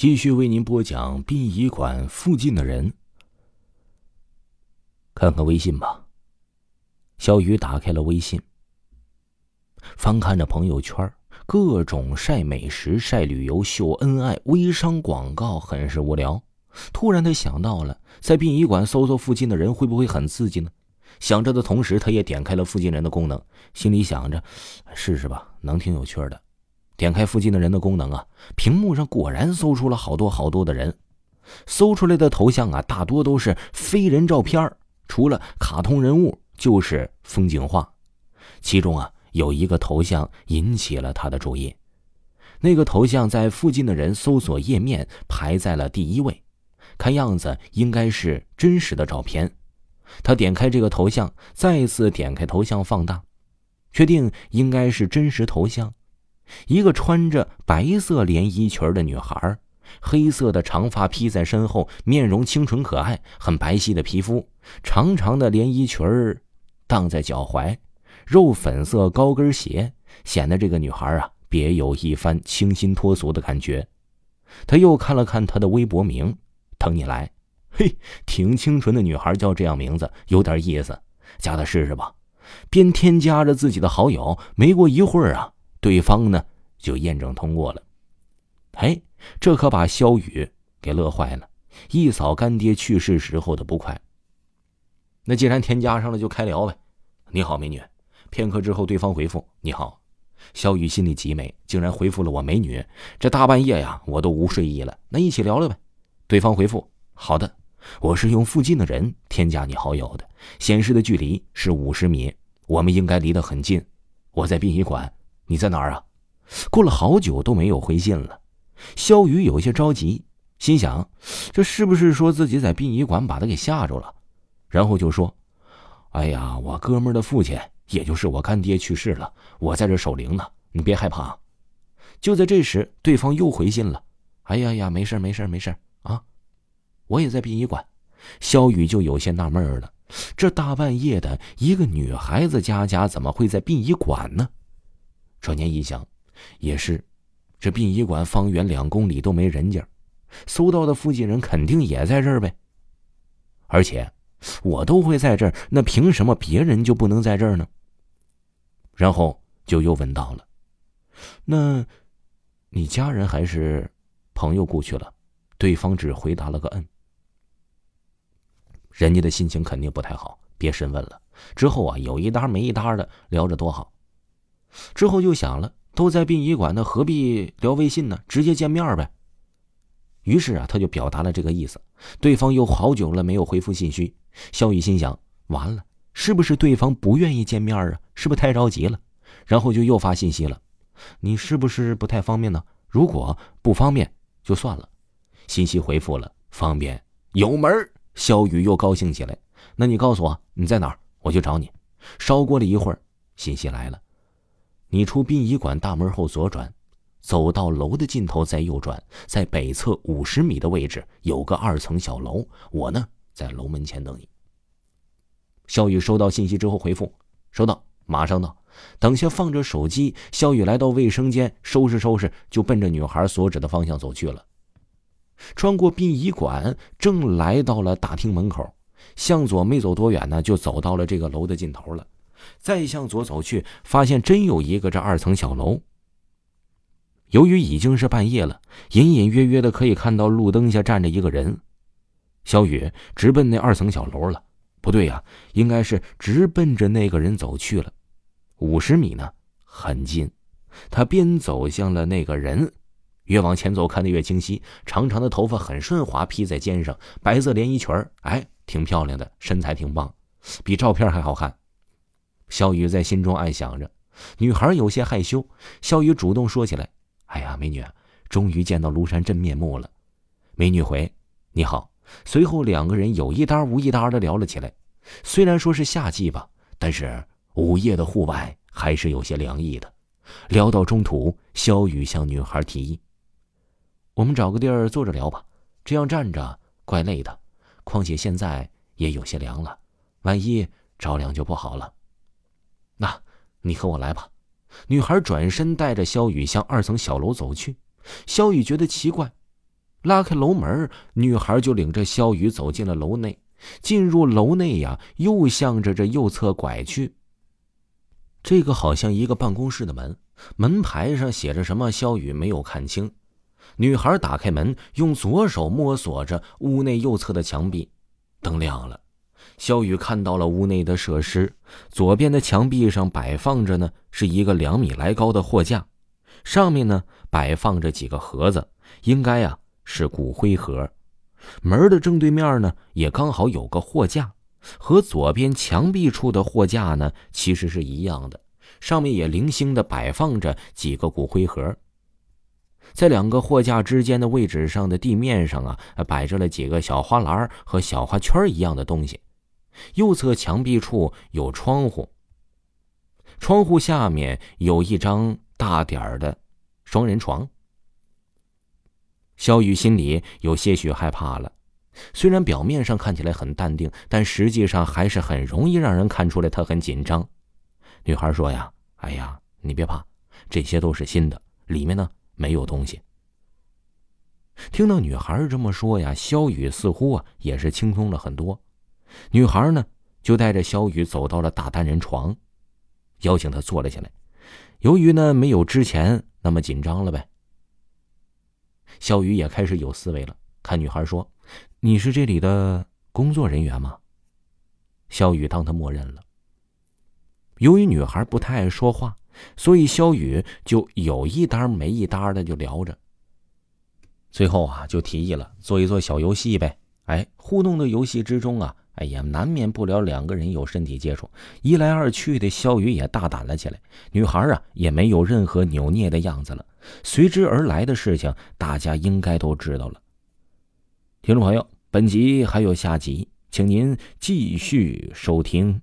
继续为您播讲殡仪馆附近的人。看看微信吧。小雨打开了微信，翻看着朋友圈，各种晒美食、晒旅游、秀恩爱、微商广告，很是无聊。突然，他想到了在殡仪馆搜搜附近的人，会不会很刺激呢？想着的同时，他也点开了附近人的功能，心里想着，试试吧，能挺有趣的。点开附近的人的功能啊，屏幕上果然搜出了好多好多的人，搜出来的头像啊，大多都是非人照片除了卡通人物就是风景画。其中啊，有一个头像引起了他的注意，那个头像在附近的人搜索页面排在了第一位，看样子应该是真实的照片。他点开这个头像，再次点开头像放大，确定应该是真实头像。一个穿着白色连衣裙的女孩，黑色的长发披在身后，面容清纯可爱，很白皙的皮肤，长长的连衣裙儿荡在脚踝，肉粉色高跟鞋显得这个女孩啊别有一番清新脱俗的感觉。他又看了看她的微博名，等你来，嘿，挺清纯的女孩叫这样名字有点意思，加她试试吧。边添加着自己的好友，没过一会儿啊。对方呢就验证通过了，哎，这可把肖雨给乐坏了，一扫干爹去世时候的不快。那既然添加上了，就开聊呗。你好，美女。片刻之后，对方回复：“你好。”肖雨心里极美，竟然回复了我美女。这大半夜呀，我都无睡意了。那一起聊聊呗。对方回复：“好的，我是用附近的人添加你好友的，显示的距离是五十米，我们应该离得很近。我在殡仪馆。”你在哪儿啊？过了好久都没有回信了，肖雨有些着急，心想：这是不是说自己在殡仪馆把他给吓着了？然后就说：“哎呀，我哥们的父亲，也就是我干爹去世了，我在这守灵呢，你别害怕。”就在这时，对方又回信了：“哎呀呀，没事没事没事啊，我也在殡仪馆。”肖雨就有些纳闷了：这大半夜的一个女孩子家家怎么会在殡仪馆呢？转念一想，也是，这殡仪馆方圆两公里都没人家，搜到的附近人肯定也在这儿呗。而且，我都会在这儿，那凭什么别人就不能在这儿呢？然后就又问到了：“那，你家人还是朋友故去了？”对方只回答了个“嗯”。人家的心情肯定不太好，别深问了。之后啊，有一搭没一搭的聊着多好。之后就想了，都在殡仪馆，那何必聊微信呢？直接见面呗。于是啊，他就表达了这个意思。对方又好久了没有回复信息，肖雨心想：完了，是不是对方不愿意见面啊？是不是太着急了？然后就又发信息了：“你是不是不太方便呢？如果不方便就算了。”信息回复了：“方便，有门。”肖雨又高兴起来：“那你告诉我你在哪儿，我去找你。”稍过了一会儿，信息来了。你出殡仪馆大门后左转，走到楼的尽头再右转，在北侧五十米的位置有个二层小楼，我呢在楼门前等你。肖雨收到信息之后回复：收到，马上到。等下放着手机，肖雨来到卫生间收拾收拾，就奔着女孩所指的方向走去了。穿过殡仪馆，正来到了大厅门口，向左没走多远呢，就走到了这个楼的尽头了。再向左走去，发现真有一个这二层小楼。由于已经是半夜了，隐隐约约的可以看到路灯下站着一个人。小雨直奔那二层小楼了。不对呀，应该是直奔着那个人走去了。五十米呢，很近。他边走向了那个人，越往前走看得越清晰。长长的头发很顺滑，披在肩上，白色连衣裙哎，挺漂亮的，身材挺棒，比照片还好看。肖雨在心中暗想着，女孩有些害羞。肖雨主动说起来：“哎呀，美女，终于见到庐山真面目了。”美女回：“你好。”随后两个人有一搭无一搭的聊了起来。虽然说是夏季吧，但是午夜的户外还是有些凉意的。聊到中途，肖雨向女孩提议：“我们找个地儿坐着聊吧，这样站着怪累的。况且现在也有些凉了，万一着凉就不好了。”你和我来吧。女孩转身带着肖雨向二层小楼走去。肖雨觉得奇怪，拉开楼门，女孩就领着肖雨走进了楼内。进入楼内呀，又向着这右侧拐去。这个好像一个办公室的门，门牌上写着什么？肖雨没有看清。女孩打开门，用左手摸索着屋内右侧的墙壁，灯亮了。肖雨看到了屋内的设施，左边的墙壁上摆放着呢，是一个两米来高的货架，上面呢摆放着几个盒子，应该呀是骨灰盒。门的正对面呢，也刚好有个货架，和左边墙壁处的货架呢其实是一样的，上面也零星的摆放着几个骨灰盒。在两个货架之间的位置上的地面上啊，摆着了几个小花篮和小花圈一样的东西。右侧墙壁处有窗户，窗户下面有一张大点儿的双人床。肖雨心里有些许害怕了，虽然表面上看起来很淡定，但实际上还是很容易让人看出来他很紧张。女孩说：“呀，哎呀，你别怕，这些都是新的，里面呢没有东西。”听到女孩这么说呀，肖雨似乎啊也是轻松了很多。女孩呢，就带着肖雨走到了大单人床，邀请他坐了下来。由于呢没有之前那么紧张了呗，肖雨也开始有思维了。看女孩说：“你是这里的工作人员吗？”肖雨当他默认了。由于女孩不太爱说话，所以肖雨就有一搭没一搭的就聊着。最后啊，就提议了做一做小游戏呗。哎，互动的游戏之中啊。哎呀，难免不了两个人有身体接触，一来二去的，肖雨也大胆了起来。女孩啊，也没有任何扭捏的样子了。随之而来的事情，大家应该都知道了。听众朋友，本集还有下集，请您继续收听。